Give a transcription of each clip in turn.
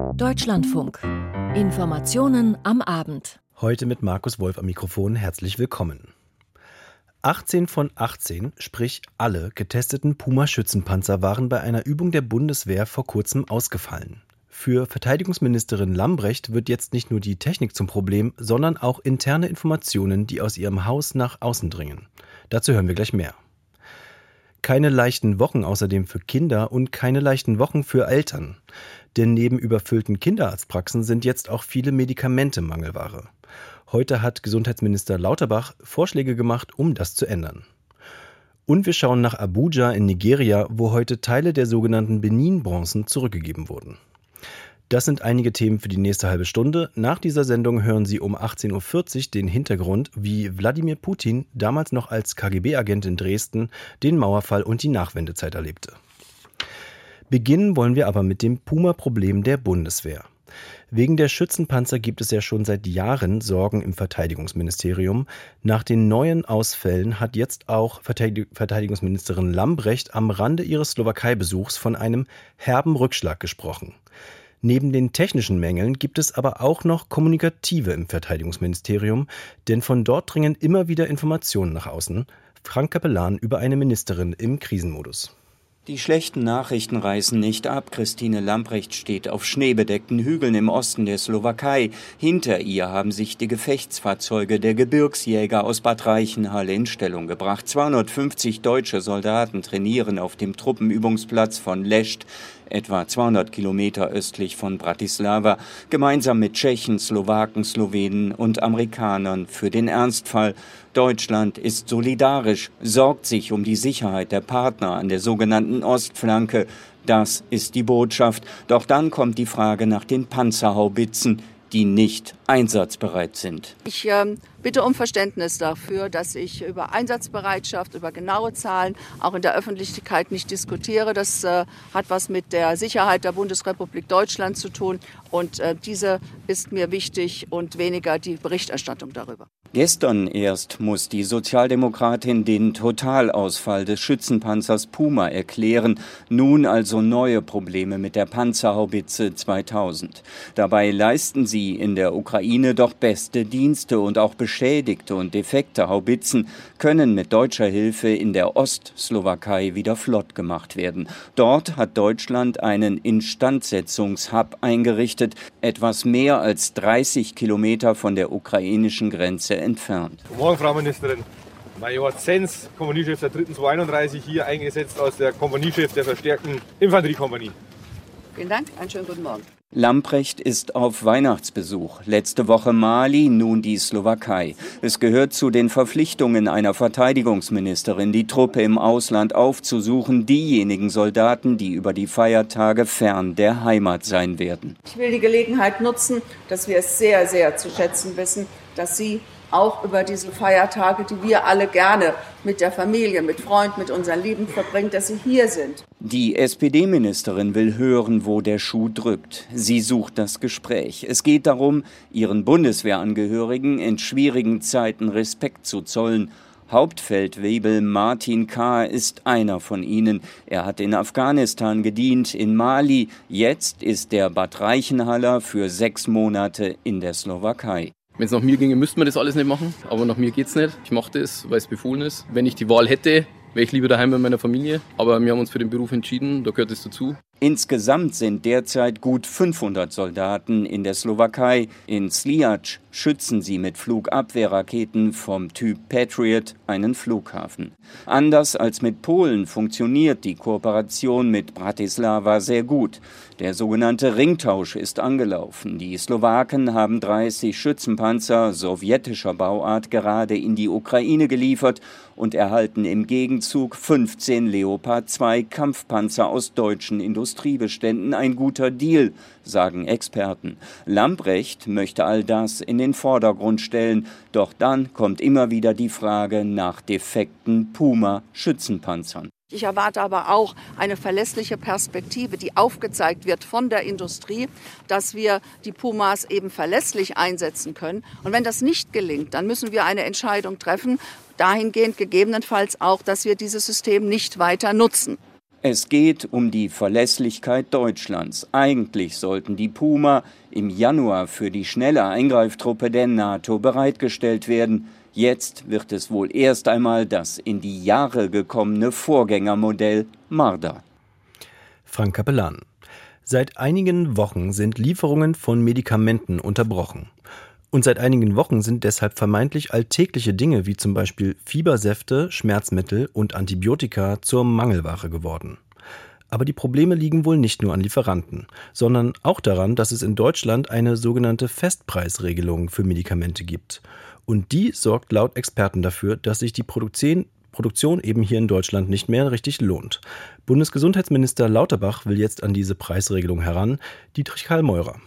Deutschlandfunk. Informationen am Abend. Heute mit Markus Wolf am Mikrofon. Herzlich willkommen. 18 von 18, sprich alle getesteten Puma-Schützenpanzer waren bei einer Übung der Bundeswehr vor kurzem ausgefallen. Für Verteidigungsministerin Lambrecht wird jetzt nicht nur die Technik zum Problem, sondern auch interne Informationen, die aus ihrem Haus nach außen dringen. Dazu hören wir gleich mehr. Keine leichten Wochen außerdem für Kinder und keine leichten Wochen für Eltern. Denn neben überfüllten Kinderarztpraxen sind jetzt auch viele Medikamente Mangelware. Heute hat Gesundheitsminister Lauterbach Vorschläge gemacht, um das zu ändern. Und wir schauen nach Abuja in Nigeria, wo heute Teile der sogenannten Benin-Bronzen zurückgegeben wurden. Das sind einige Themen für die nächste halbe Stunde. Nach dieser Sendung hören Sie um 18.40 Uhr den Hintergrund, wie Wladimir Putin damals noch als KGB-Agent in Dresden den Mauerfall und die Nachwendezeit erlebte. Beginnen wollen wir aber mit dem Puma-Problem der Bundeswehr. Wegen der Schützenpanzer gibt es ja schon seit Jahren Sorgen im Verteidigungsministerium. Nach den neuen Ausfällen hat jetzt auch Verteidigungsministerin Lambrecht am Rande ihres Slowakei-Besuchs von einem herben Rückschlag gesprochen. Neben den technischen Mängeln gibt es aber auch noch kommunikative im Verteidigungsministerium, denn von dort dringen immer wieder Informationen nach außen. Frank Kapellan über eine Ministerin im Krisenmodus. Die schlechten Nachrichten reißen nicht ab. Christine Lamprecht steht auf schneebedeckten Hügeln im Osten der Slowakei. Hinter ihr haben sich die Gefechtsfahrzeuge der Gebirgsjäger aus Bad Reichenhall in Stellung gebracht. 250 deutsche Soldaten trainieren auf dem Truppenübungsplatz von Lescht etwa 200 Kilometer östlich von Bratislava, gemeinsam mit Tschechen, Slowaken, Slowenen und Amerikanern für den Ernstfall. Deutschland ist solidarisch, sorgt sich um die Sicherheit der Partner an der sogenannten Ostflanke. Das ist die Botschaft. Doch dann kommt die Frage nach den Panzerhaubitzen, die nicht einsatzbereit sind. Ich äh, bitte um Verständnis dafür, dass ich über Einsatzbereitschaft, über genaue Zahlen auch in der Öffentlichkeit nicht diskutiere. Das äh, hat was mit der Sicherheit der Bundesrepublik Deutschland zu tun und äh, diese ist mir wichtig und weniger die Berichterstattung darüber. Gestern erst muss die Sozialdemokratin den Totalausfall des Schützenpanzers Puma erklären. Nun also neue Probleme mit der Panzerhaubitze 2000. Dabei leisten sie in der Ukraine doch beste Dienste und auch beschädigte und defekte Haubitzen können mit deutscher Hilfe in der Ostslowakei wieder flott gemacht werden. Dort hat Deutschland einen Instandsetzungshub eingerichtet, etwas mehr als 30 Kilometer von der ukrainischen Grenze entfernt. Guten Morgen, Frau Ministerin. Major Zenz, Kompaniechef der 3. 231, hier eingesetzt aus der Kompaniechef der verstärkten Infanteriekompanie. Vielen Dank, einen schönen guten Morgen. Lamprecht ist auf Weihnachtsbesuch. Letzte Woche Mali, nun die Slowakei. Es gehört zu den Verpflichtungen einer Verteidigungsministerin, die Truppe im Ausland aufzusuchen, diejenigen Soldaten, die über die Feiertage fern der Heimat sein werden. Ich will die Gelegenheit nutzen, dass wir es sehr, sehr zu schätzen wissen, dass Sie auch über diese Feiertage, die wir alle gerne mit der Familie, mit Freunden, mit unseren Lieben verbringen, dass sie hier sind. Die SPD-Ministerin will hören, wo der Schuh drückt. Sie sucht das Gespräch. Es geht darum, ihren Bundeswehrangehörigen in schwierigen Zeiten Respekt zu zollen. Hauptfeldwebel Martin K. ist einer von ihnen. Er hat in Afghanistan gedient, in Mali. Jetzt ist der Bad Reichenhaller für sechs Monate in der Slowakei. Wenn es nach mir ginge, müsste man das alles nicht machen. Aber nach mir geht es nicht. Ich mache das, weil es befohlen ist. Wenn ich die Wahl hätte, wäre ich lieber daheim bei meiner Familie. Aber wir haben uns für den Beruf entschieden, da gehört es dazu. Insgesamt sind derzeit gut 500 Soldaten in der Slowakei. In Sliac schützen sie mit Flugabwehrraketen vom Typ Patriot einen Flughafen. Anders als mit Polen funktioniert die Kooperation mit Bratislava sehr gut. Der sogenannte Ringtausch ist angelaufen. Die Slowaken haben 30 Schützenpanzer sowjetischer Bauart gerade in die Ukraine geliefert und erhalten im Gegenzug 15 Leopard 2 Kampfpanzer aus deutschen Industriebeständen. Ein guter Deal, sagen Experten. Lambrecht möchte all das in den Vordergrund stellen, doch dann kommt immer wieder die Frage nach defekten Puma-Schützenpanzern. Ich erwarte aber auch eine verlässliche Perspektive, die aufgezeigt wird von der Industrie, dass wir die Pumas eben verlässlich einsetzen können. Und wenn das nicht gelingt, dann müssen wir eine Entscheidung treffen, dahingehend gegebenenfalls auch, dass wir dieses System nicht weiter nutzen. Es geht um die Verlässlichkeit Deutschlands. Eigentlich sollten die Puma im Januar für die schnelle Eingreiftruppe der NATO bereitgestellt werden. Jetzt wird es wohl erst einmal das in die Jahre gekommene Vorgängermodell Marder. Frank Kapellan. Seit einigen Wochen sind Lieferungen von Medikamenten unterbrochen. Und seit einigen Wochen sind deshalb vermeintlich alltägliche Dinge wie zum Beispiel Fiebersäfte, Schmerzmittel und Antibiotika zur Mangelware geworden. Aber die Probleme liegen wohl nicht nur an Lieferanten, sondern auch daran, dass es in Deutschland eine sogenannte Festpreisregelung für Medikamente gibt. Und die sorgt laut Experten dafür, dass sich die Produktion, eben hier in Deutschland nicht mehr richtig lohnt. Bundesgesundheitsminister Lauterbach will jetzt an diese Preisregelung heran. Dietrich Karl Meurer.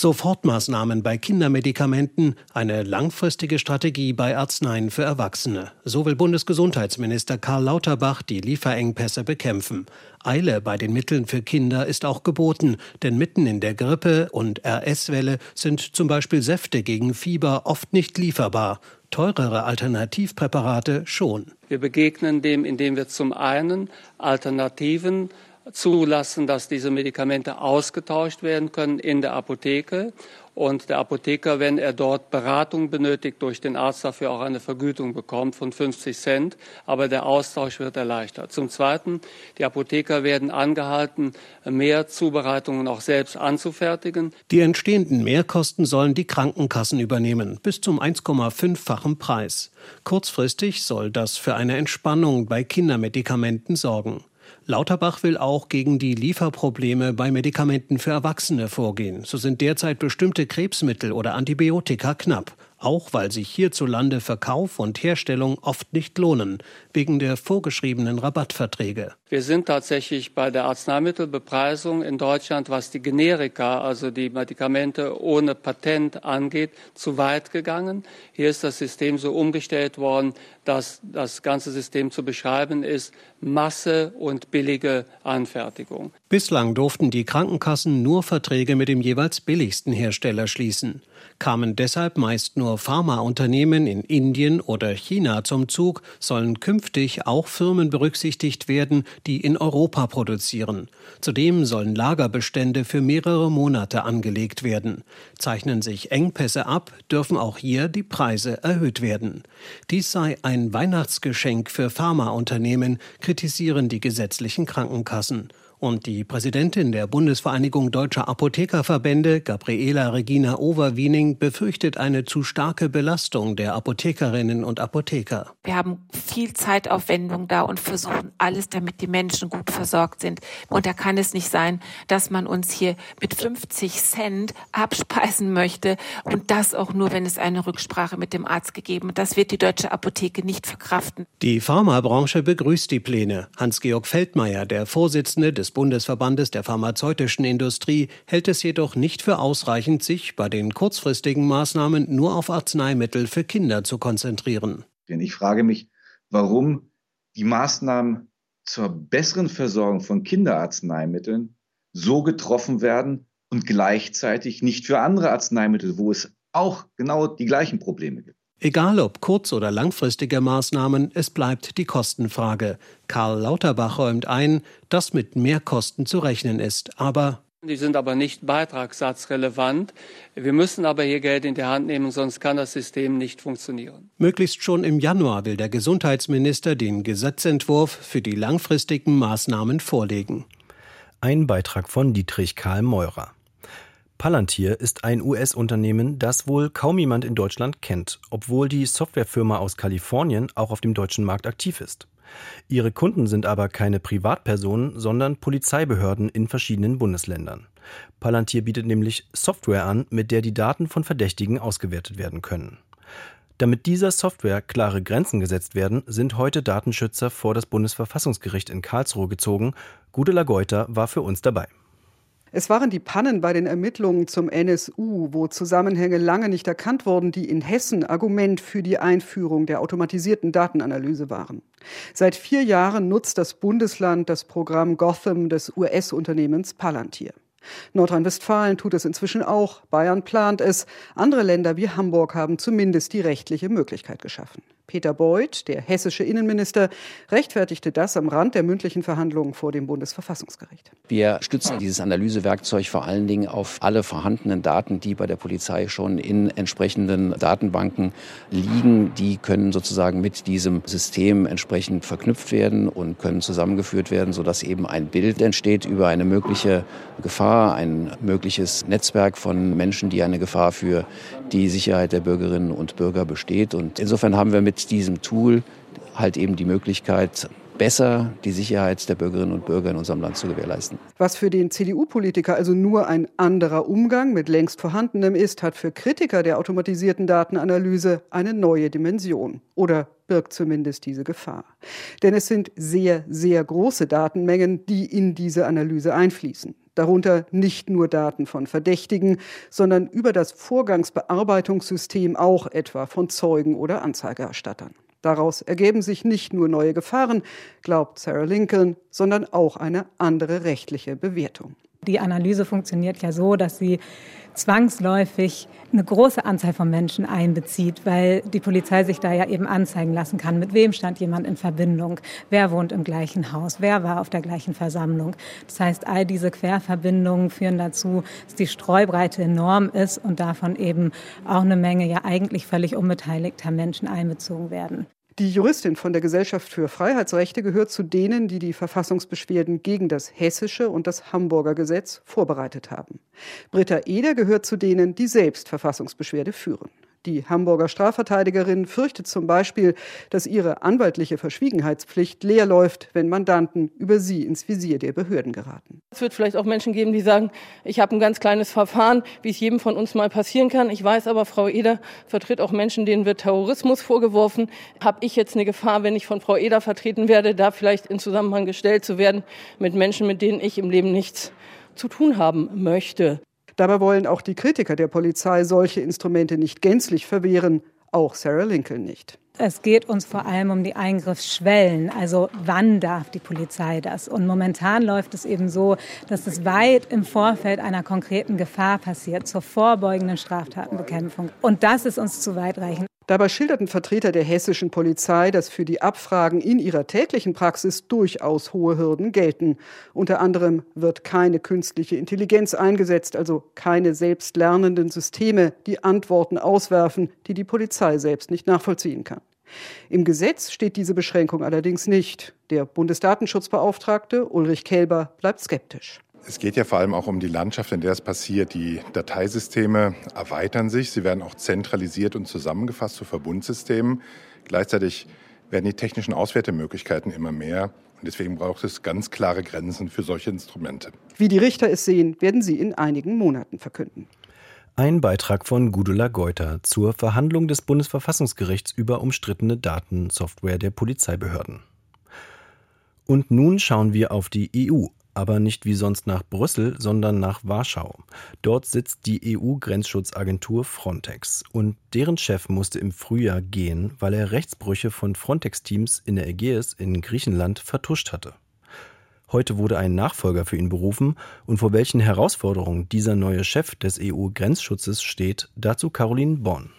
Sofortmaßnahmen bei Kindermedikamenten, eine langfristige Strategie bei Arzneien für Erwachsene. So will Bundesgesundheitsminister Karl Lauterbach die Lieferengpässe bekämpfen. Eile bei den Mitteln für Kinder ist auch geboten, denn mitten in der Grippe- und RS-Welle sind zum Beispiel Säfte gegen Fieber oft nicht lieferbar. Teurere Alternativpräparate schon. Wir begegnen dem, indem wir zum einen Alternativen zulassen, dass diese Medikamente ausgetauscht werden können in der Apotheke und der Apotheker, wenn er dort Beratung benötigt, durch den Arzt dafür auch eine Vergütung bekommt von 50 Cent, aber der Austausch wird erleichtert. Zum Zweiten, die Apotheker werden angehalten, mehr Zubereitungen auch selbst anzufertigen. Die entstehenden Mehrkosten sollen die Krankenkassen übernehmen, bis zum 1,5-fachen Preis. Kurzfristig soll das für eine Entspannung bei Kindermedikamenten sorgen. Lauterbach will auch gegen die Lieferprobleme bei Medikamenten für Erwachsene vorgehen. So sind derzeit bestimmte Krebsmittel oder Antibiotika knapp auch weil sich hierzulande Verkauf und Herstellung oft nicht lohnen, wegen der vorgeschriebenen Rabattverträge. Wir sind tatsächlich bei der Arzneimittelbepreisung in Deutschland, was die Generika, also die Medikamente ohne Patent angeht, zu weit gegangen. Hier ist das System so umgestellt worden, dass das ganze System zu beschreiben ist, Masse und billige Anfertigung. Bislang durften die Krankenkassen nur Verträge mit dem jeweils billigsten Hersteller schließen kamen deshalb meist nur Pharmaunternehmen in Indien oder China zum Zug, sollen künftig auch Firmen berücksichtigt werden, die in Europa produzieren. Zudem sollen Lagerbestände für mehrere Monate angelegt werden. Zeichnen sich Engpässe ab, dürfen auch hier die Preise erhöht werden. Dies sei ein Weihnachtsgeschenk für Pharmaunternehmen, kritisieren die gesetzlichen Krankenkassen. Und die Präsidentin der Bundesvereinigung Deutscher Apothekerverbände, Gabriela Regina Overwiening, befürchtet eine zu starke Belastung der Apothekerinnen und Apotheker. Wir haben viel Zeitaufwendung da und versuchen alles, damit die Menschen gut versorgt sind. Und da kann es nicht sein, dass man uns hier mit 50 Cent abspeisen möchte und das auch nur, wenn es eine Rücksprache mit dem Arzt gegeben hat. Das wird die deutsche Apotheke nicht verkraften. Die Pharmabranche begrüßt die Pläne. Hans-Georg Feldmeier, der Vorsitzende des des Bundesverbandes der pharmazeutischen Industrie hält es jedoch nicht für ausreichend, sich bei den kurzfristigen Maßnahmen nur auf Arzneimittel für Kinder zu konzentrieren. Denn ich frage mich, warum die Maßnahmen zur besseren Versorgung von Kinderarzneimitteln so getroffen werden und gleichzeitig nicht für andere Arzneimittel, wo es auch genau die gleichen Probleme gibt. Egal ob kurz- oder langfristige Maßnahmen, es bleibt die Kostenfrage. Karl Lauterbach räumt ein, dass mit Mehrkosten zu rechnen ist, aber die sind aber nicht beitragssatzrelevant. Wir müssen aber hier Geld in die Hand nehmen, sonst kann das System nicht funktionieren. Möglichst schon im Januar will der Gesundheitsminister den Gesetzentwurf für die langfristigen Maßnahmen vorlegen. Ein Beitrag von Dietrich Karl Meurer. Palantir ist ein US-Unternehmen, das wohl kaum jemand in Deutschland kennt, obwohl die Softwarefirma aus Kalifornien auch auf dem deutschen Markt aktiv ist. Ihre Kunden sind aber keine Privatpersonen, sondern Polizeibehörden in verschiedenen Bundesländern. Palantir bietet nämlich Software an, mit der die Daten von Verdächtigen ausgewertet werden können. Damit dieser Software klare Grenzen gesetzt werden, sind heute Datenschützer vor das Bundesverfassungsgericht in Karlsruhe gezogen. Gudela Geuter war für uns dabei. Es waren die Pannen bei den Ermittlungen zum NSU, wo Zusammenhänge lange nicht erkannt wurden, die in Hessen Argument für die Einführung der automatisierten Datenanalyse waren. Seit vier Jahren nutzt das Bundesland das Programm Gotham des US-Unternehmens Palantir. Nordrhein-Westfalen tut es inzwischen auch, Bayern plant es, andere Länder wie Hamburg haben zumindest die rechtliche Möglichkeit geschaffen. Peter Beuth, der hessische Innenminister, rechtfertigte das am Rand der mündlichen Verhandlungen vor dem Bundesverfassungsgericht. Wir stützen dieses Analysewerkzeug vor allen Dingen auf alle vorhandenen Daten, die bei der Polizei schon in entsprechenden Datenbanken liegen. Die können sozusagen mit diesem System entsprechend verknüpft werden und können zusammengeführt werden, sodass eben ein Bild entsteht über eine mögliche Gefahr, ein mögliches Netzwerk von Menschen, die eine Gefahr für die Sicherheit der Bürgerinnen und Bürger besteht. Und insofern haben wir mit diesem Tool halt eben die Möglichkeit, besser die Sicherheit der Bürgerinnen und Bürger in unserem Land zu gewährleisten. Was für den CDU-Politiker also nur ein anderer Umgang mit längst vorhandenem ist, hat für Kritiker der automatisierten Datenanalyse eine neue Dimension oder birgt zumindest diese Gefahr. Denn es sind sehr, sehr große Datenmengen, die in diese Analyse einfließen darunter nicht nur Daten von Verdächtigen, sondern über das Vorgangsbearbeitungssystem auch etwa von Zeugen oder Anzeigerstattern. Daraus ergeben sich nicht nur neue Gefahren, glaubt Sarah Lincoln, sondern auch eine andere rechtliche Bewertung. Die Analyse funktioniert ja so, dass sie zwangsläufig eine große Anzahl von Menschen einbezieht, weil die Polizei sich da ja eben anzeigen lassen kann, mit wem stand jemand in Verbindung, wer wohnt im gleichen Haus, wer war auf der gleichen Versammlung. Das heißt, all diese Querverbindungen führen dazu, dass die Streubreite enorm ist und davon eben auch eine Menge ja eigentlich völlig unbeteiligter Menschen einbezogen werden. Die Juristin von der Gesellschaft für Freiheitsrechte gehört zu denen, die die Verfassungsbeschwerden gegen das hessische und das Hamburger Gesetz vorbereitet haben. Britta Eder gehört zu denen, die selbst Verfassungsbeschwerde führen. Die Hamburger Strafverteidigerin fürchtet zum Beispiel, dass ihre anwaltliche Verschwiegenheitspflicht leer läuft, wenn Mandanten über sie ins Visier der Behörden geraten. Es wird vielleicht auch Menschen geben, die sagen, ich habe ein ganz kleines Verfahren, wie es jedem von uns mal passieren kann. Ich weiß aber, Frau Eder vertritt auch Menschen, denen wird Terrorismus vorgeworfen. Habe ich jetzt eine Gefahr, wenn ich von Frau Eder vertreten werde, da vielleicht in Zusammenhang gestellt zu werden mit Menschen, mit denen ich im Leben nichts zu tun haben möchte. Dabei wollen auch die Kritiker der Polizei solche Instrumente nicht gänzlich verwehren, auch Sarah Lincoln nicht. Es geht uns vor allem um die Eingriffsschwellen, also wann darf die Polizei das? Und momentan läuft es eben so, dass es weit im Vorfeld einer konkreten Gefahr passiert, zur vorbeugenden Straftatenbekämpfung. Und das ist uns zu weitreichend. Dabei schilderten Vertreter der hessischen Polizei, dass für die Abfragen in ihrer täglichen Praxis durchaus hohe Hürden gelten. Unter anderem wird keine künstliche Intelligenz eingesetzt, also keine selbstlernenden Systeme, die Antworten auswerfen, die die Polizei selbst nicht nachvollziehen kann. Im Gesetz steht diese Beschränkung allerdings nicht. Der Bundesdatenschutzbeauftragte Ulrich Kelber bleibt skeptisch. Es geht ja vor allem auch um die Landschaft, in der es passiert. Die Dateisysteme erweitern sich, sie werden auch zentralisiert und zusammengefasst zu Verbundsystemen. Gleichzeitig werden die technischen Auswertemöglichkeiten immer mehr. Und deswegen braucht es ganz klare Grenzen für solche Instrumente. Wie die Richter es sehen, werden sie in einigen Monaten verkünden. Ein Beitrag von Gudula Geuter zur Verhandlung des Bundesverfassungsgerichts über umstrittene Datensoftware der Polizeibehörden. Und nun schauen wir auf die EU aber nicht wie sonst nach Brüssel, sondern nach Warschau. Dort sitzt die EU-Grenzschutzagentur Frontex und deren Chef musste im Frühjahr gehen, weil er Rechtsbrüche von Frontex-Teams in der Ägäis in Griechenland vertuscht hatte. Heute wurde ein Nachfolger für ihn berufen und vor welchen Herausforderungen dieser neue Chef des EU-Grenzschutzes steht, dazu Caroline Born.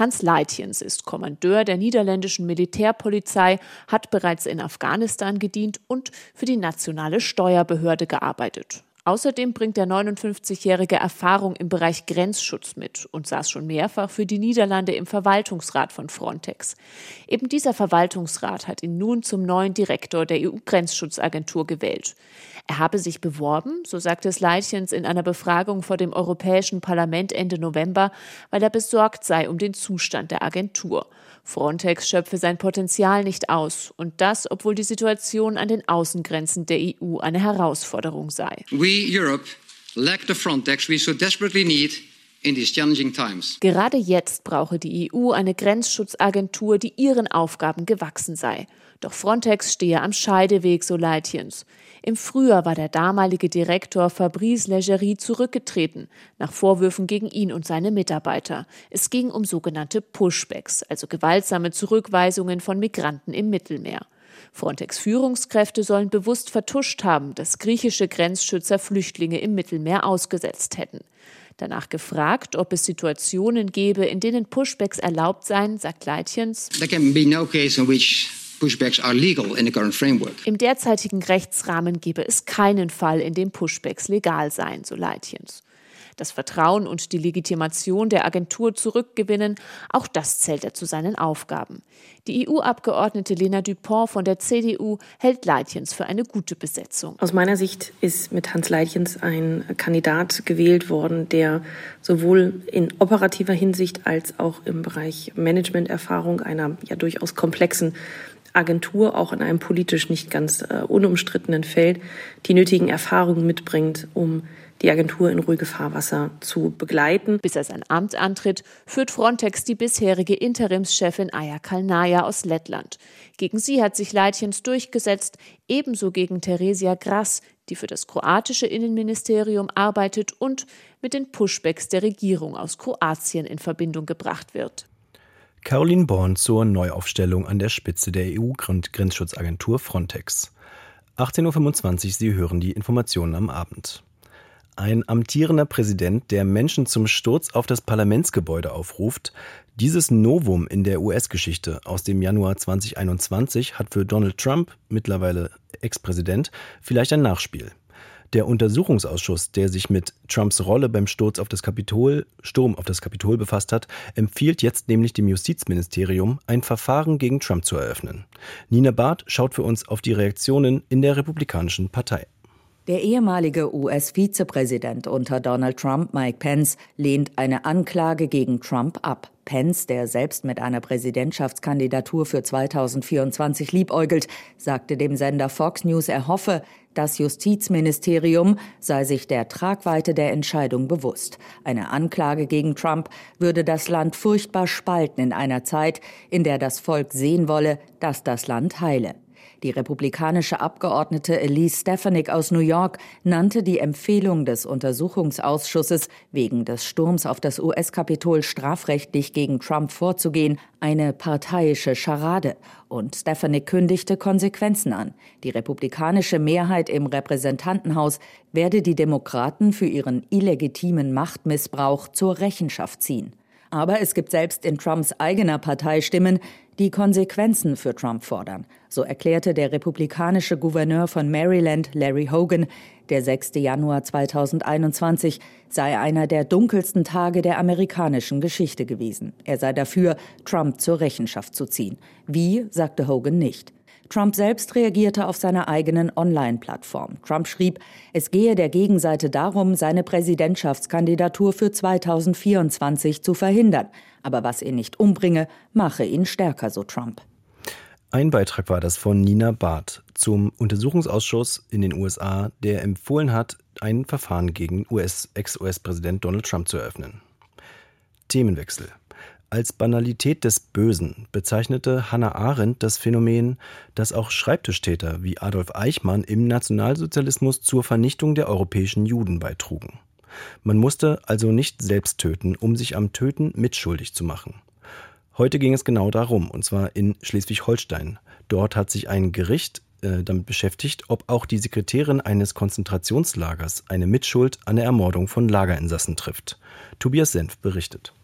Hans Leitjens ist Kommandeur der niederländischen Militärpolizei, hat bereits in Afghanistan gedient und für die nationale Steuerbehörde gearbeitet. Außerdem bringt der 59-Jährige Erfahrung im Bereich Grenzschutz mit und saß schon mehrfach für die Niederlande im Verwaltungsrat von Frontex. Eben dieser Verwaltungsrat hat ihn nun zum neuen Direktor der EU-Grenzschutzagentur gewählt. Er habe sich beworben, so sagte es Leitjens in einer Befragung vor dem Europäischen Parlament Ende November, weil er besorgt sei um den Zustand der Agentur. Frontex schöpfe sein Potenzial nicht aus und das, obwohl die Situation an den Außengrenzen der EU eine Herausforderung sei. We Europe lack the Frontex we so desperately need Gerade jetzt brauche die EU eine Grenzschutzagentur, die ihren Aufgaben gewachsen sei. Doch Frontex stehe am Scheideweg, so Leitjens. Im Frühjahr war der damalige Direktor Fabrice Legerie zurückgetreten, nach Vorwürfen gegen ihn und seine Mitarbeiter. Es ging um sogenannte Pushbacks, also gewaltsame Zurückweisungen von Migranten im Mittelmeer. Frontex-Führungskräfte sollen bewusst vertuscht haben, dass griechische Grenzschützer Flüchtlinge im Mittelmeer ausgesetzt hätten. Danach gefragt, ob es Situationen gäbe, in denen Pushbacks erlaubt seien, sagt Leitjens. There can be no case in which Pushbacks are legal in the current framework. Im derzeitigen Rechtsrahmen gebe es keinen Fall, in dem Pushbacks legal seien, so Leitjens das Vertrauen und die Legitimation der Agentur zurückgewinnen, auch das zählt er zu seinen Aufgaben. Die EU-Abgeordnete Lena Dupont von der CDU hält Leitjens für eine gute Besetzung. Aus meiner Sicht ist mit Hans Leitjens ein Kandidat gewählt worden, der sowohl in operativer Hinsicht als auch im Bereich Managementerfahrung einer ja durchaus komplexen Agentur auch in einem politisch nicht ganz äh, unumstrittenen Feld die nötigen Erfahrungen mitbringt, um die Agentur in ruhige Fahrwasser zu begleiten. Bis er sein Amt antritt, führt Frontex die bisherige Interimschefin Aya Kalnaja aus Lettland. Gegen sie hat sich Leitjens durchgesetzt, ebenso gegen Theresia Grass, die für das kroatische Innenministerium arbeitet und mit den Pushbacks der Regierung aus Kroatien in Verbindung gebracht wird. Caroline Born zur Neuaufstellung an der Spitze der EU-Grenzschutzagentur Frontex. 18.25 Uhr, Sie hören die Informationen am Abend. Ein amtierender Präsident, der Menschen zum Sturz auf das Parlamentsgebäude aufruft, dieses Novum in der US-Geschichte aus dem Januar 2021 hat für Donald Trump, mittlerweile Ex-Präsident, vielleicht ein Nachspiel. Der Untersuchungsausschuss, der sich mit Trumps Rolle beim Sturz auf das Kapitol, Sturm auf das Kapitol befasst hat, empfiehlt jetzt nämlich dem Justizministerium, ein Verfahren gegen Trump zu eröffnen. Nina Barth schaut für uns auf die Reaktionen in der Republikanischen Partei. Der ehemalige US-Vizepräsident unter Donald Trump, Mike Pence, lehnt eine Anklage gegen Trump ab. Pence, der selbst mit einer Präsidentschaftskandidatur für 2024 liebäugelt, sagte dem Sender Fox News, er hoffe, das Justizministerium sei sich der Tragweite der Entscheidung bewusst. Eine Anklage gegen Trump würde das Land furchtbar spalten in einer Zeit, in der das Volk sehen wolle, dass das Land heile. Die republikanische Abgeordnete Elise Stefanik aus New York nannte die Empfehlung des Untersuchungsausschusses, wegen des Sturms auf das US-Kapitol strafrechtlich gegen Trump vorzugehen, eine parteiische Scharade. Und Stefanik kündigte Konsequenzen an. Die republikanische Mehrheit im Repräsentantenhaus werde die Demokraten für ihren illegitimen Machtmissbrauch zur Rechenschaft ziehen. Aber es gibt selbst in Trumps eigener Partei Stimmen, die Konsequenzen für Trump fordern. So erklärte der republikanische Gouverneur von Maryland, Larry Hogan, der 6. Januar 2021 sei einer der dunkelsten Tage der amerikanischen Geschichte gewesen. Er sei dafür, Trump zur Rechenschaft zu ziehen. Wie, sagte Hogan nicht. Trump selbst reagierte auf seiner eigenen Online-Plattform. Trump schrieb, es gehe der Gegenseite darum, seine Präsidentschaftskandidatur für 2024 zu verhindern. Aber was ihn nicht umbringe, mache ihn stärker, so Trump. Ein Beitrag war das von Nina Barth zum Untersuchungsausschuss in den USA, der empfohlen hat, ein Verfahren gegen US, Ex-US-Präsident Donald Trump zu eröffnen. Themenwechsel. Als Banalität des Bösen bezeichnete Hannah Arendt das Phänomen, dass auch Schreibtischtäter wie Adolf Eichmann im Nationalsozialismus zur Vernichtung der europäischen Juden beitrugen. Man musste also nicht selbst töten, um sich am Töten mitschuldig zu machen. Heute ging es genau darum, und zwar in Schleswig-Holstein. Dort hat sich ein Gericht äh, damit beschäftigt, ob auch die Sekretärin eines Konzentrationslagers eine Mitschuld an der Ermordung von Lagerinsassen trifft. Tobias Senf berichtet.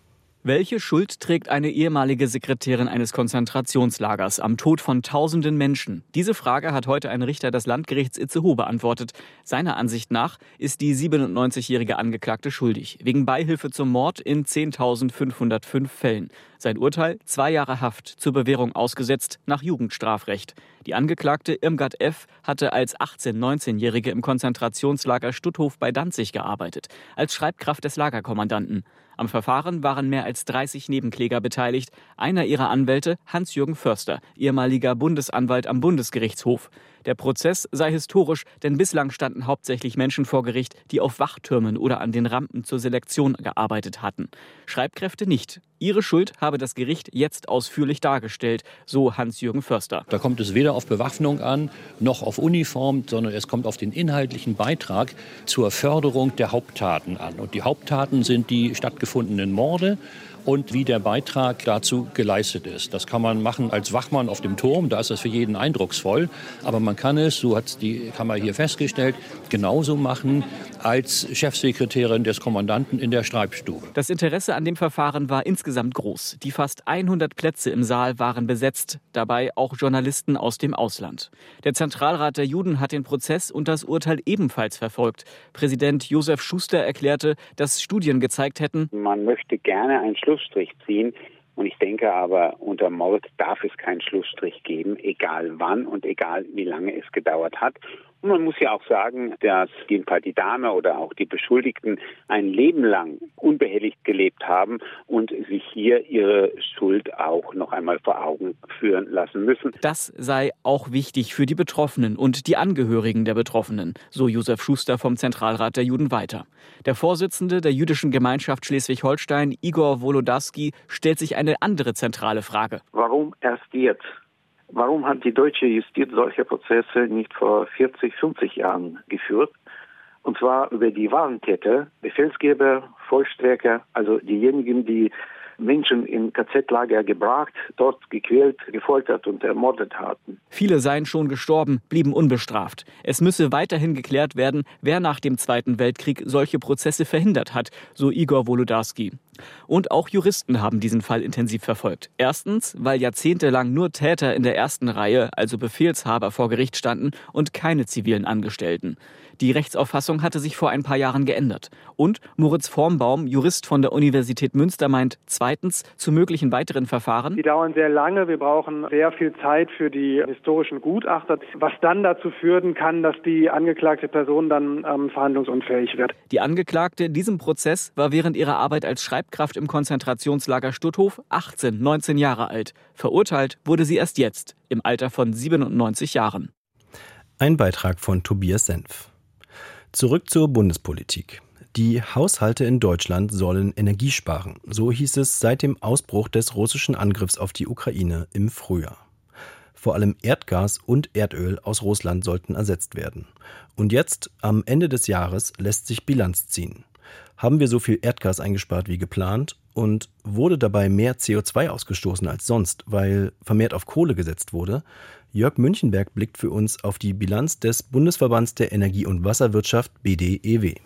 Welche Schuld trägt eine ehemalige Sekretärin eines Konzentrationslagers am Tod von tausenden Menschen? Diese Frage hat heute ein Richter des Landgerichts Itzehoe beantwortet. Seiner Ansicht nach ist die 97-jährige Angeklagte schuldig, wegen Beihilfe zum Mord in 10.505 Fällen. Sein Urteil zwei Jahre Haft zur Bewährung ausgesetzt nach Jugendstrafrecht. Die Angeklagte Irmgard F. hatte als 18-, 19-Jährige im Konzentrationslager Stutthof bei Danzig gearbeitet, als Schreibkraft des Lagerkommandanten. Am Verfahren waren mehr als 30 Nebenkläger beteiligt. Einer ihrer Anwälte, Hans-Jürgen Förster, ehemaliger Bundesanwalt am Bundesgerichtshof. Der Prozess sei historisch, denn bislang standen hauptsächlich Menschen vor Gericht, die auf Wachtürmen oder an den Rampen zur Selektion gearbeitet hatten. Schreibkräfte nicht. Ihre Schuld habe das Gericht jetzt ausführlich dargestellt, so Hans-Jürgen Förster. Da kommt es weder auf Bewaffnung an, noch auf Uniform, sondern es kommt auf den inhaltlichen Beitrag zur Förderung der Haupttaten an. Und die Haupttaten sind die stattgefundenen Morde und wie der Beitrag dazu geleistet ist. Das kann man machen als Wachmann auf dem Turm, da ist das für jeden eindrucksvoll. Aber man kann es, so hat die Kammer hier festgestellt, genauso machen als Chefsekretärin des Kommandanten in der Streibstube. Das Interesse an dem Verfahren war insgesamt groß. Die fast 100 Plätze im Saal waren besetzt, dabei auch Journalisten aus dem Ausland. Der Zentralrat der Juden hat den Prozess und das Urteil ebenfalls verfolgt. Präsident Josef Schuster erklärte, dass Studien gezeigt hätten, man möchte gerne einen Schlussstrich ziehen. Und ich denke aber, unter Mord darf es keinen Schlussstrich geben, egal wann und egal wie lange es gedauert hat. Und man muss ja auch sagen, dass jedenfalls die Dame oder auch die Beschuldigten ein Leben lang unbehelligt gelebt haben und sich hier ihre Schuld auch noch einmal vor Augen führen lassen müssen. Das sei auch wichtig für die Betroffenen und die Angehörigen der Betroffenen, so Josef Schuster vom Zentralrat der Juden weiter. Der Vorsitzende der jüdischen Gemeinschaft Schleswig-Holstein, Igor Wolodarski, stellt sich eine andere zentrale Frage. Warum erst jetzt? Warum hat die deutsche Justiz solche Prozesse nicht vor 40, 50 Jahren geführt? Und zwar über die Warenkette, Befehlsgeber, Vollstrecker, also diejenigen, die Menschen in KZ-Lager gebracht, dort gequält, gefoltert und ermordet hatten. Viele seien schon gestorben, blieben unbestraft. Es müsse weiterhin geklärt werden, wer nach dem Zweiten Weltkrieg solche Prozesse verhindert hat, so Igor Wolodarski. Und auch Juristen haben diesen Fall intensiv verfolgt. Erstens, weil jahrzehntelang nur Täter in der ersten Reihe, also Befehlshaber, vor Gericht standen und keine zivilen Angestellten. Die Rechtsauffassung hatte sich vor ein paar Jahren geändert. Und Moritz Formbaum, Jurist von der Universität Münster, meint zweitens zu möglichen weiteren Verfahren. Die dauern sehr lange. Wir brauchen sehr viel Zeit für die historischen Gutachter, was dann dazu führen kann, dass die angeklagte Person dann ähm, verhandlungsunfähig wird. Die Angeklagte in diesem Prozess war während ihrer Arbeit als Schreibkraft im Konzentrationslager Stutthof 18, 19 Jahre alt. Verurteilt wurde sie erst jetzt, im Alter von 97 Jahren. Ein Beitrag von Tobias Senf. Zurück zur Bundespolitik. Die Haushalte in Deutschland sollen Energie sparen. So hieß es seit dem Ausbruch des russischen Angriffs auf die Ukraine im Frühjahr. Vor allem Erdgas und Erdöl aus Russland sollten ersetzt werden. Und jetzt, am Ende des Jahres, lässt sich Bilanz ziehen. Haben wir so viel Erdgas eingespart wie geplant und wurde dabei mehr CO2 ausgestoßen als sonst, weil vermehrt auf Kohle gesetzt wurde? Jörg Münchenberg blickt für uns auf die Bilanz des Bundesverbands der Energie- und Wasserwirtschaft BDEW.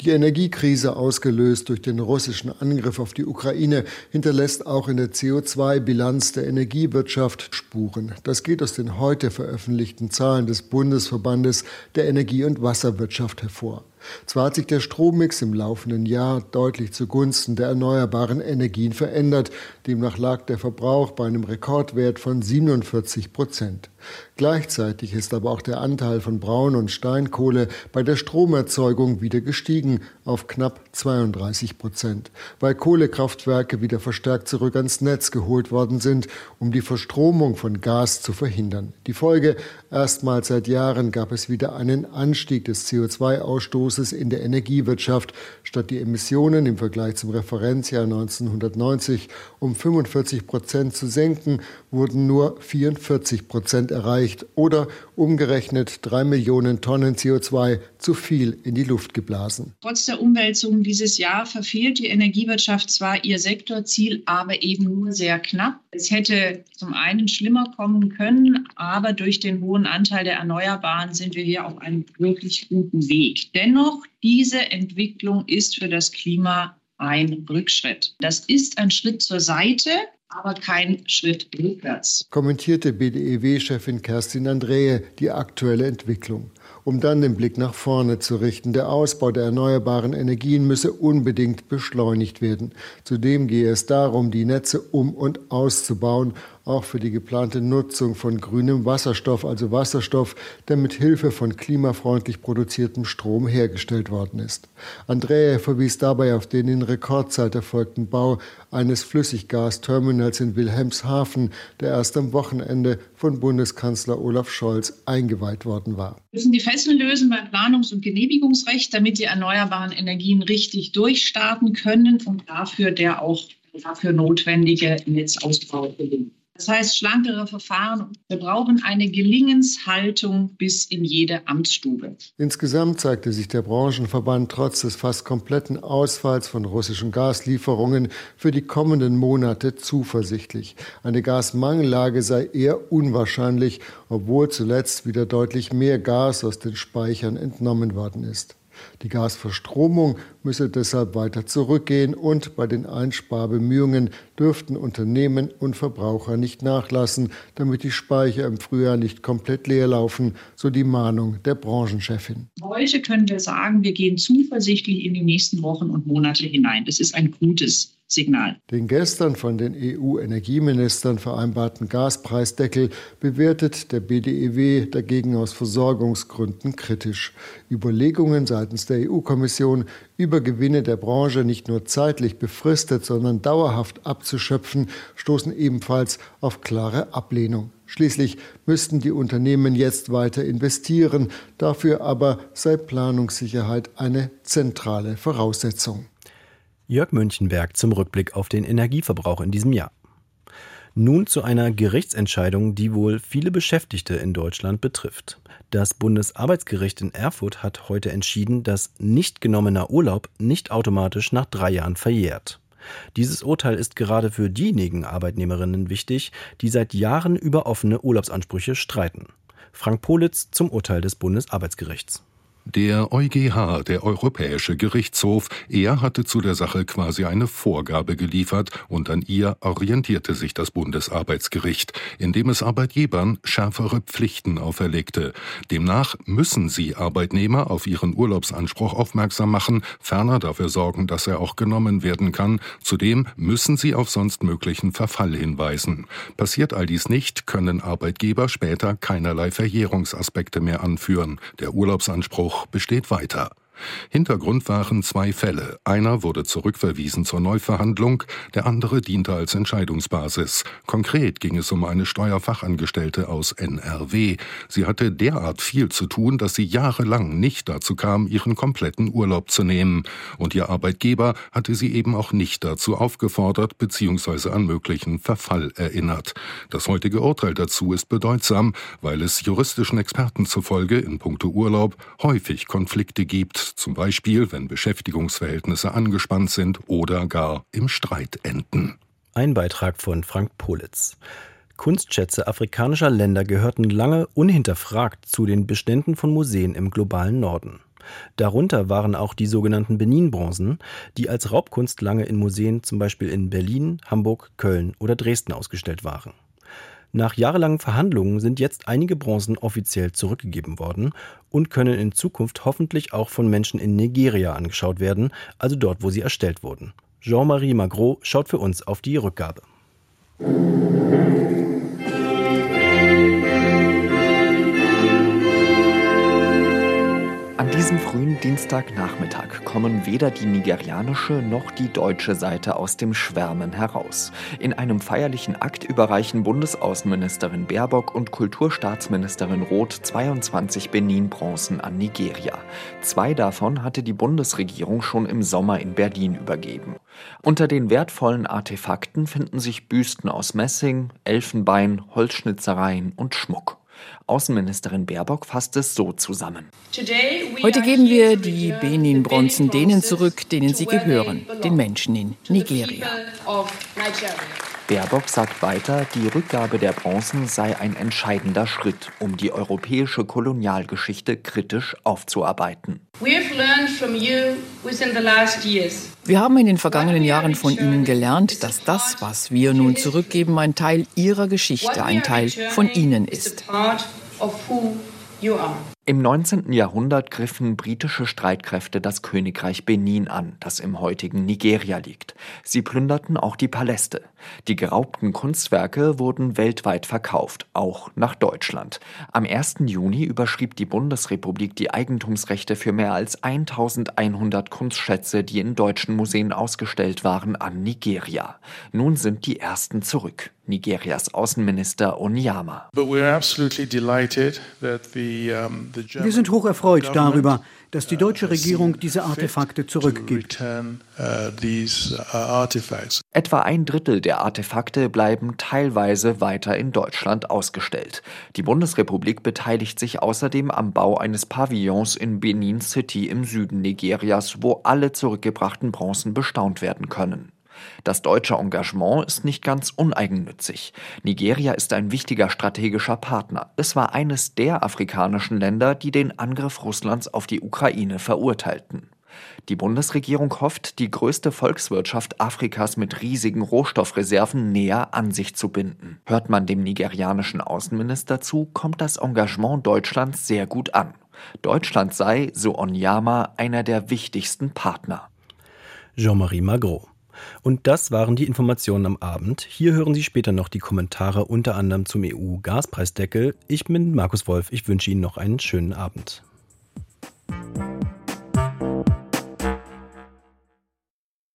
Die Energiekrise, ausgelöst durch den russischen Angriff auf die Ukraine, hinterlässt auch in der CO2-Bilanz der Energiewirtschaft Spuren. Das geht aus den heute veröffentlichten Zahlen des Bundesverbandes der Energie- und Wasserwirtschaft hervor. Zwar hat sich der Strommix im laufenden Jahr deutlich zugunsten der erneuerbaren Energien verändert. Demnach lag der Verbrauch bei einem Rekordwert von 47 Prozent. Gleichzeitig ist aber auch der Anteil von Braun- und Steinkohle bei der Stromerzeugung wieder gestiegen auf knapp 32 Prozent, weil Kohlekraftwerke wieder verstärkt zurück ans Netz geholt worden sind, um die Verstromung von Gas zu verhindern. Die Folge, erstmals seit Jahren gab es wieder einen Anstieg des CO2-Ausstoßes in der Energiewirtschaft, statt die Emissionen im Vergleich zum Referenzjahr 1990 um 45 Prozent zu senken, wurden nur 44 Prozent erreicht oder umgerechnet drei Millionen Tonnen CO2 zu viel in die Luft geblasen. Trotz der Umwälzungen dieses Jahr verfehlt die Energiewirtschaft zwar ihr Sektorziel, aber eben nur sehr knapp. Es hätte zum einen schlimmer kommen können, aber durch den hohen Anteil der Erneuerbaren sind wir hier auf einem wirklich guten Weg. Dennoch, diese Entwicklung ist für das Klima ein Rückschritt. Das ist ein Schritt zur Seite, aber kein Schritt rückwärts. Kommentierte BDEW-Chefin Kerstin Andrehe die aktuelle Entwicklung. Um dann den Blick nach vorne zu richten. Der Ausbau der erneuerbaren Energien müsse unbedingt beschleunigt werden. Zudem gehe es darum, die Netze um und auszubauen auch für die geplante Nutzung von grünem Wasserstoff, also Wasserstoff, der mit Hilfe von klimafreundlich produziertem Strom hergestellt worden ist. Andrea verwies dabei auf den in Rekordzeit erfolgten Bau eines Flüssiggasterminals in Wilhelmshaven, der erst am Wochenende von Bundeskanzler Olaf Scholz eingeweiht worden war. Wir müssen die Fesseln lösen beim Planungs- und Genehmigungsrecht, damit die erneuerbaren Energien richtig durchstarten können und dafür der auch dafür notwendige Netzausbau gelingt. Das heißt, schlankere Verfahren. Wir brauchen eine Gelingenshaltung bis in jede Amtsstube. Insgesamt zeigte sich der Branchenverband trotz des fast kompletten Ausfalls von russischen Gaslieferungen für die kommenden Monate zuversichtlich. Eine Gasmangellage sei eher unwahrscheinlich, obwohl zuletzt wieder deutlich mehr Gas aus den Speichern entnommen worden ist. Die Gasverstromung müsse deshalb weiter zurückgehen und bei den Einsparbemühungen dürften Unternehmen und Verbraucher nicht nachlassen, damit die Speicher im Frühjahr nicht komplett leer laufen, so die Mahnung der Branchenchefin. Heute können wir sagen, wir gehen zuversichtlich in die nächsten Wochen und Monate hinein. Das ist ein gutes Signal. Den gestern von den EU-Energieministern vereinbarten Gaspreisdeckel bewertet der BDEW dagegen aus Versorgungsgründen kritisch. Überlegungen seitens der EU-Kommission über Gewinne der Branche nicht nur zeitlich befristet, sondern dauerhaft abzuschöpfen, stoßen ebenfalls auf klare Ablehnung. Schließlich müssten die Unternehmen jetzt weiter investieren, dafür aber sei Planungssicherheit eine zentrale Voraussetzung. Jörg Münchenberg zum Rückblick auf den Energieverbrauch in diesem Jahr. Nun zu einer Gerichtsentscheidung, die wohl viele Beschäftigte in Deutschland betrifft. Das Bundesarbeitsgericht in Erfurt hat heute entschieden, dass nicht genommener Urlaub nicht automatisch nach drei Jahren verjährt. Dieses Urteil ist gerade für diejenigen Arbeitnehmerinnen wichtig, die seit Jahren über offene Urlaubsansprüche streiten. Frank Politz zum Urteil des Bundesarbeitsgerichts. Der EuGH, der Europäische Gerichtshof, er hatte zu der Sache quasi eine Vorgabe geliefert und an ihr orientierte sich das Bundesarbeitsgericht, indem es Arbeitgebern schärfere Pflichten auferlegte. Demnach müssen sie Arbeitnehmer auf ihren Urlaubsanspruch aufmerksam machen, ferner dafür sorgen, dass er auch genommen werden kann. Zudem müssen sie auf sonst möglichen Verfall hinweisen. Passiert all dies nicht, können Arbeitgeber später keinerlei Verjährungsaspekte mehr anführen. Der Urlaubsanspruch Anspruch besteht weiter. Hintergrund waren zwei Fälle. Einer wurde zurückverwiesen zur Neuverhandlung, der andere diente als Entscheidungsbasis. Konkret ging es um eine Steuerfachangestellte aus NRW. Sie hatte derart viel zu tun, dass sie jahrelang nicht dazu kam, ihren kompletten Urlaub zu nehmen. Und ihr Arbeitgeber hatte sie eben auch nicht dazu aufgefordert bzw. an möglichen Verfall erinnert. Das heutige Urteil dazu ist bedeutsam, weil es juristischen Experten zufolge in puncto Urlaub häufig Konflikte gibt zum Beispiel wenn Beschäftigungsverhältnisse angespannt sind oder gar im Streit enden. Ein Beitrag von Frank Politz. Kunstschätze afrikanischer Länder gehörten lange unhinterfragt zu den Beständen von Museen im globalen Norden. Darunter waren auch die sogenannten Benin-Bronzen, die als Raubkunst lange in Museen zum Beispiel in Berlin, Hamburg, Köln oder Dresden ausgestellt waren. Nach jahrelangen Verhandlungen sind jetzt einige Bronzen offiziell zurückgegeben worden und können in Zukunft hoffentlich auch von Menschen in Nigeria angeschaut werden, also dort, wo sie erstellt wurden. Jean-Marie Magro schaut für uns auf die Rückgabe. Diesem frühen Dienstagnachmittag kommen weder die nigerianische noch die deutsche Seite aus dem Schwärmen heraus. In einem feierlichen Akt überreichen Bundesaußenministerin Baerbock und Kulturstaatsministerin Roth 22 Benin-Bronzen an Nigeria. Zwei davon hatte die Bundesregierung schon im Sommer in Berlin übergeben. Unter den wertvollen Artefakten finden sich Büsten aus Messing, Elfenbein, Holzschnitzereien und Schmuck. Außenministerin Baerbock fasst es so zusammen. Heute geben wir die Benin-Bronzen denen zurück, denen sie gehören, den Menschen in Nigeria. Baerbock sagt weiter, die Rückgabe der Bronzen sei ein entscheidender Schritt, um die europäische Kolonialgeschichte kritisch aufzuarbeiten. Wir haben in den vergangenen Jahren von Ihnen gelernt, dass das, was wir nun zurückgeben, ein Teil Ihrer Geschichte, ein Teil von Ihnen ist. Im 19. Jahrhundert griffen britische Streitkräfte das Königreich Benin an, das im heutigen Nigeria liegt. Sie plünderten auch die Paläste. Die geraubten Kunstwerke wurden weltweit verkauft, auch nach Deutschland. Am 1. Juni überschrieb die Bundesrepublik die Eigentumsrechte für mehr als 1100 Kunstschätze, die in deutschen Museen ausgestellt waren, an Nigeria. Nun sind die ersten zurück. Nigerias Außenminister Onyama. Wir sind hoch erfreut darüber, dass die deutsche Regierung diese Artefakte zurückgibt. Uh, uh, Etwa ein Drittel der Artefakte bleiben teilweise weiter in Deutschland ausgestellt. Die Bundesrepublik beteiligt sich außerdem am Bau eines Pavillons in Benin City im Süden Nigerias, wo alle zurückgebrachten Bronzen bestaunt werden können. Das deutsche Engagement ist nicht ganz uneigennützig. Nigeria ist ein wichtiger strategischer Partner. Es war eines der afrikanischen Länder, die den Angriff Russlands auf die Ukraine verurteilten. Die Bundesregierung hofft, die größte Volkswirtschaft Afrikas mit riesigen Rohstoffreserven näher an sich zu binden. Hört man dem nigerianischen Außenminister zu, kommt das Engagement Deutschlands sehr gut an. Deutschland sei, so Onyama, einer der wichtigsten Partner. Jean-Marie Magro. Und das waren die Informationen am Abend. Hier hören Sie später noch die Kommentare unter anderem zum EU-Gaspreisdeckel. Ich bin Markus Wolf. Ich wünsche Ihnen noch einen schönen Abend.